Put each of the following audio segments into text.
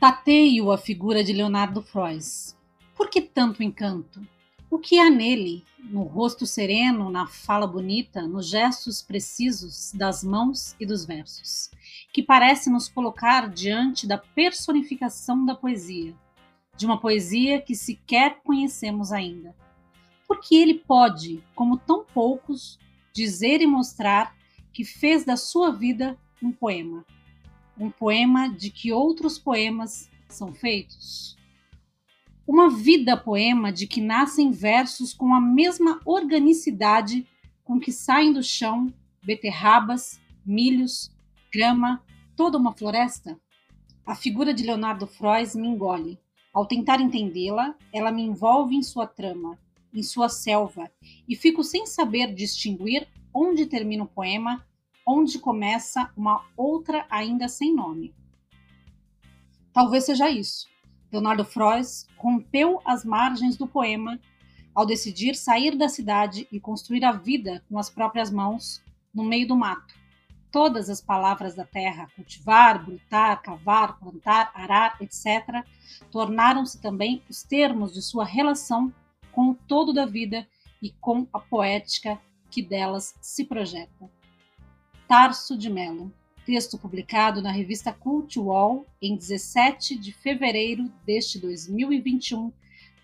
Tateio a figura de Leonardo Frois. Por que tanto encanto? O que há nele, no rosto sereno, na fala bonita, nos gestos precisos das mãos e dos versos, que parece nos colocar diante da personificação da poesia, de uma poesia que sequer conhecemos ainda? Porque ele pode, como tão poucos, dizer e mostrar que fez da sua vida um poema um poema de que outros poemas são feitos. Uma vida poema de que nascem versos com a mesma organicidade com que saem do chão beterrabas, milhos, grama, toda uma floresta? A figura de Leonardo Frois me engole. Ao tentar entendê-la, ela me envolve em sua trama, em sua selva, e fico sem saber distinguir onde termina o poema onde começa uma outra ainda sem nome. Talvez seja isso. Leonardo Frois rompeu as margens do poema ao decidir sair da cidade e construir a vida com as próprias mãos no meio do mato. Todas as palavras da terra, cultivar, brutar, cavar, plantar, arar, etc., tornaram-se também os termos de sua relação com o todo da vida e com a poética que delas se projeta. Tarso de Mello. Texto publicado na revista Cult Wall em 17 de fevereiro deste 2021,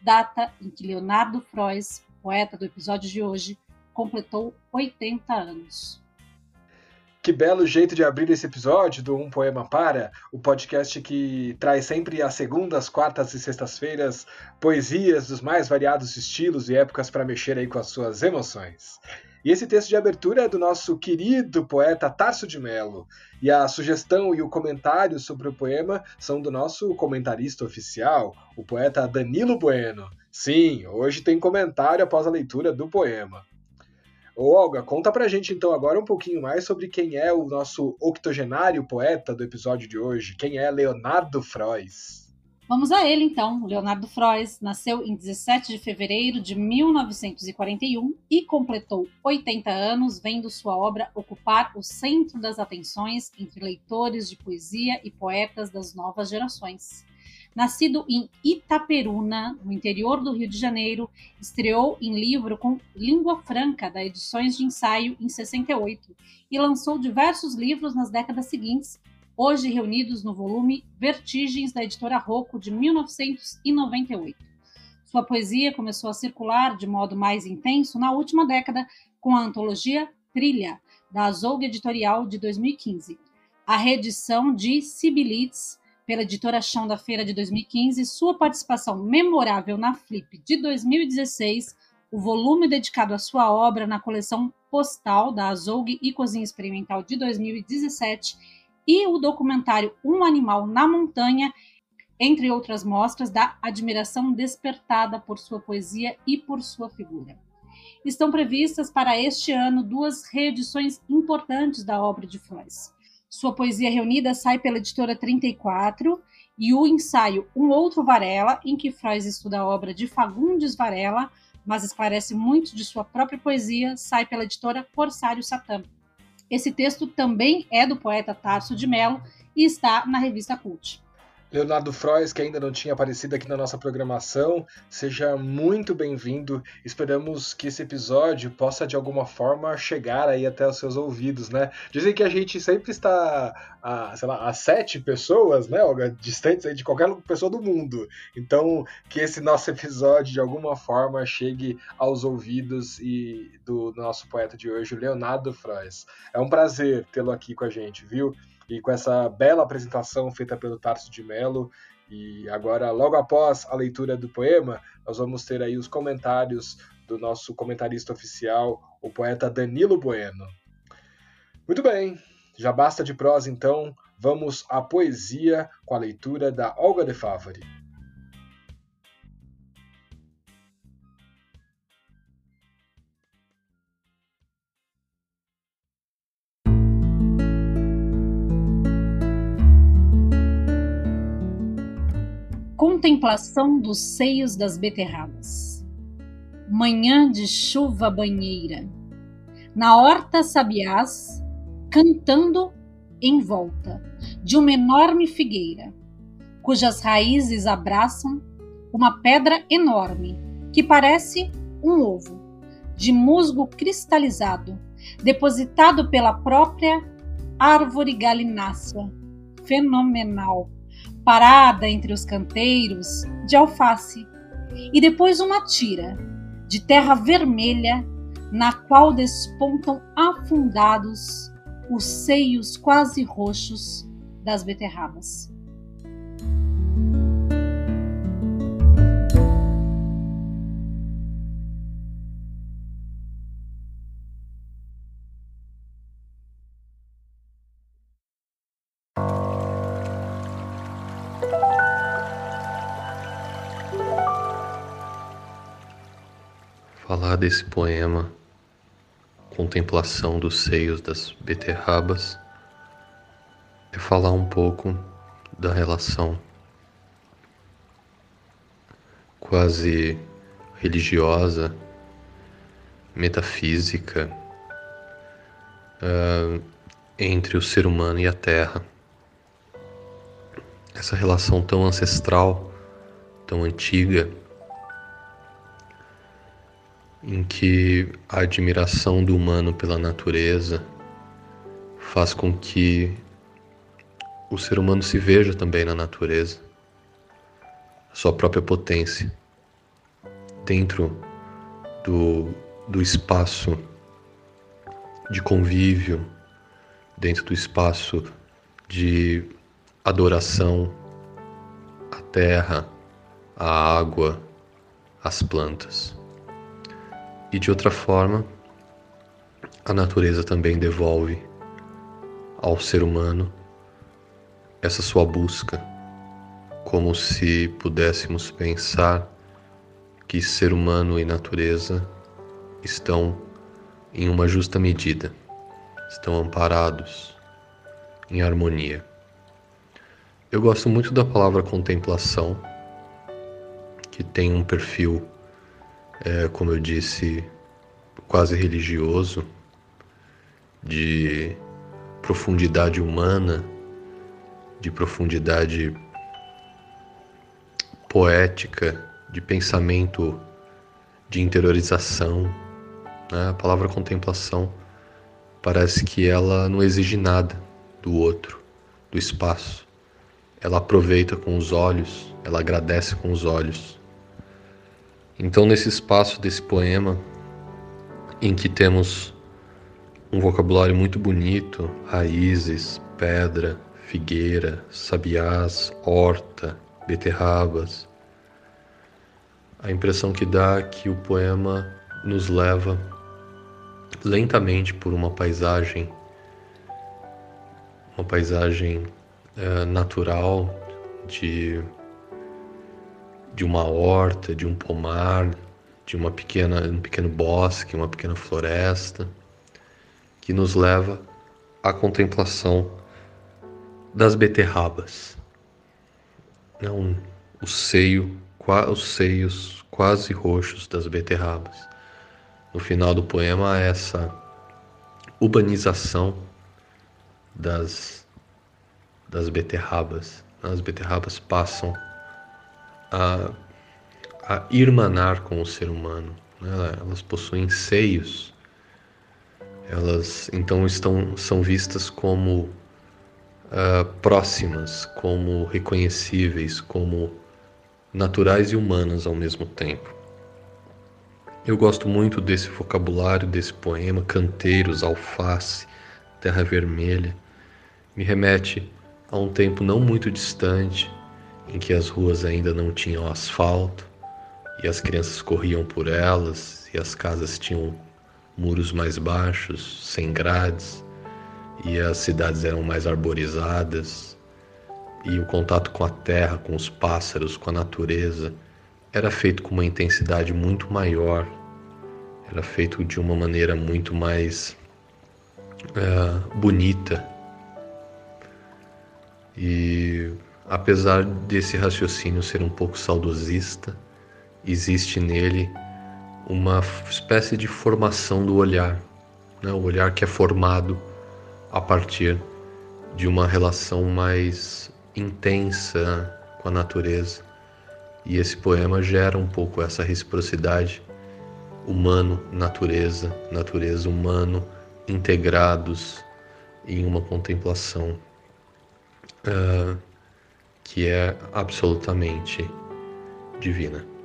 data em que Leonardo Frois, poeta do episódio de hoje, completou 80 anos. Que belo jeito de abrir esse episódio do Um Poema Para, o podcast que traz sempre às segundas, quartas e sextas-feiras poesias dos mais variados estilos e épocas para mexer aí com as suas emoções. E esse texto de abertura é do nosso querido poeta Tarso de Mello. E a sugestão e o comentário sobre o poema são do nosso comentarista oficial, o poeta Danilo Bueno. Sim, hoje tem comentário após a leitura do poema. Ô Olga, conta pra gente então agora um pouquinho mais sobre quem é o nosso octogenário poeta do episódio de hoje. Quem é Leonardo Frois? Vamos a ele então. Leonardo Frois nasceu em 17 de fevereiro de 1941 e completou 80 anos, vendo sua obra ocupar o centro das atenções entre leitores de poesia e poetas das novas gerações. Nascido em Itaperuna, no interior do Rio de Janeiro, estreou em livro com Língua Franca, da Edições de Ensaio, em 68, e lançou diversos livros nas décadas seguintes, hoje reunidos no volume Vertigens da editora Rocco de 1998. Sua poesia começou a circular de modo mais intenso na última década com a antologia Trilha, da Azougue Editorial de 2015. A reedição de Sibilitz, pela editora Chão da Feira de 2015, sua participação memorável na Flip de 2016, o volume dedicado à sua obra na coleção Postal da Azougue e Cozinha Experimental de 2017 e o documentário Um Animal na Montanha, entre outras mostras da admiração despertada por sua poesia e por sua figura. Estão previstas para este ano duas reedições importantes da obra de Frois. Sua poesia reunida sai pela editora 34 e o ensaio Um Outro Varela, em que Frois estuda a obra de Fagundes Varela, mas esclarece muito de sua própria poesia, sai pela editora Corsário Satã. Esse texto também é do poeta Tarso de Mello e está na revista Cult. Leonardo Frois, que ainda não tinha aparecido aqui na nossa programação, seja muito bem-vindo. Esperamos que esse episódio possa de alguma forma chegar aí até os seus ouvidos, né? Dizem que a gente sempre está a, sei lá, a sete pessoas, né, Olga, distantes aí de qualquer pessoa do mundo. Então, que esse nosso episódio de alguma forma chegue aos ouvidos e do nosso poeta de hoje, Leonardo Frois. É um prazer tê-lo aqui com a gente, viu? E com essa bela apresentação feita pelo Tarso de Mello. E agora, logo após a leitura do poema, nós vamos ter aí os comentários do nosso comentarista oficial, o poeta Danilo Bueno. Muito bem, já basta de prosa então, vamos à poesia com a leitura da Olga de Favari. Contemplação dos seios das beterrabas. Manhã de chuva banheira. Na horta sabiás, cantando em volta de uma enorme figueira. cujas raízes abraçam uma pedra enorme que parece um ovo, de musgo cristalizado, depositado pela própria árvore galinácea, fenomenal, parada entre os canteiros de alface, e depois uma tira de terra vermelha na qual despontam afundados os seios quase roxos das beterrabas. Falar desse poema, Contemplação dos Seios das Beterrabas, é falar um pouco da relação quase religiosa, metafísica uh, entre o ser humano e a terra. Essa relação tão ancestral, tão antiga em que a admiração do humano pela natureza faz com que o ser humano se veja também na natureza, a sua própria potência, dentro do, do espaço de convívio, dentro do espaço de adoração à terra, à água, às plantas. E de outra forma, a natureza também devolve ao ser humano essa sua busca, como se pudéssemos pensar que ser humano e natureza estão em uma justa medida, estão amparados em harmonia. Eu gosto muito da palavra contemplação, que tem um perfil é, como eu disse, quase religioso, de profundidade humana, de profundidade poética, de pensamento, de interiorização. Né? A palavra contemplação parece que ela não exige nada do outro, do espaço. Ela aproveita com os olhos, ela agradece com os olhos. Então, nesse espaço desse poema, em que temos um vocabulário muito bonito, raízes, pedra, figueira, sabiás, horta, beterrabas, a impressão que dá é que o poema nos leva lentamente por uma paisagem, uma paisagem é, natural de de uma horta, de um pomar, de uma pequena, um pequeno bosque, uma pequena floresta, que nos leva à contemplação das beterrabas. Não, o seio, os seios quase roxos das beterrabas. No final do poema, essa urbanização das, das beterrabas. As beterrabas passam a, a irmanar com o ser humano. Né? Elas possuem seios. Elas então estão são vistas como uh, próximas, como reconhecíveis, como naturais e humanas ao mesmo tempo. Eu gosto muito desse vocabulário desse poema, canteiros, alface, terra vermelha. Me remete a um tempo não muito distante em que as ruas ainda não tinham asfalto e as crianças corriam por elas e as casas tinham muros mais baixos, sem grades, e as cidades eram mais arborizadas, e o contato com a terra, com os pássaros, com a natureza era feito com uma intensidade muito maior, era feito de uma maneira muito mais uh, bonita. E Apesar desse raciocínio ser um pouco saudosista, existe nele uma espécie de formação do olhar, né? o olhar que é formado a partir de uma relação mais intensa com a natureza. E esse poema gera um pouco essa reciprocidade humano-natureza, natureza-humano integrados em uma contemplação uh, que é absolutamente divina.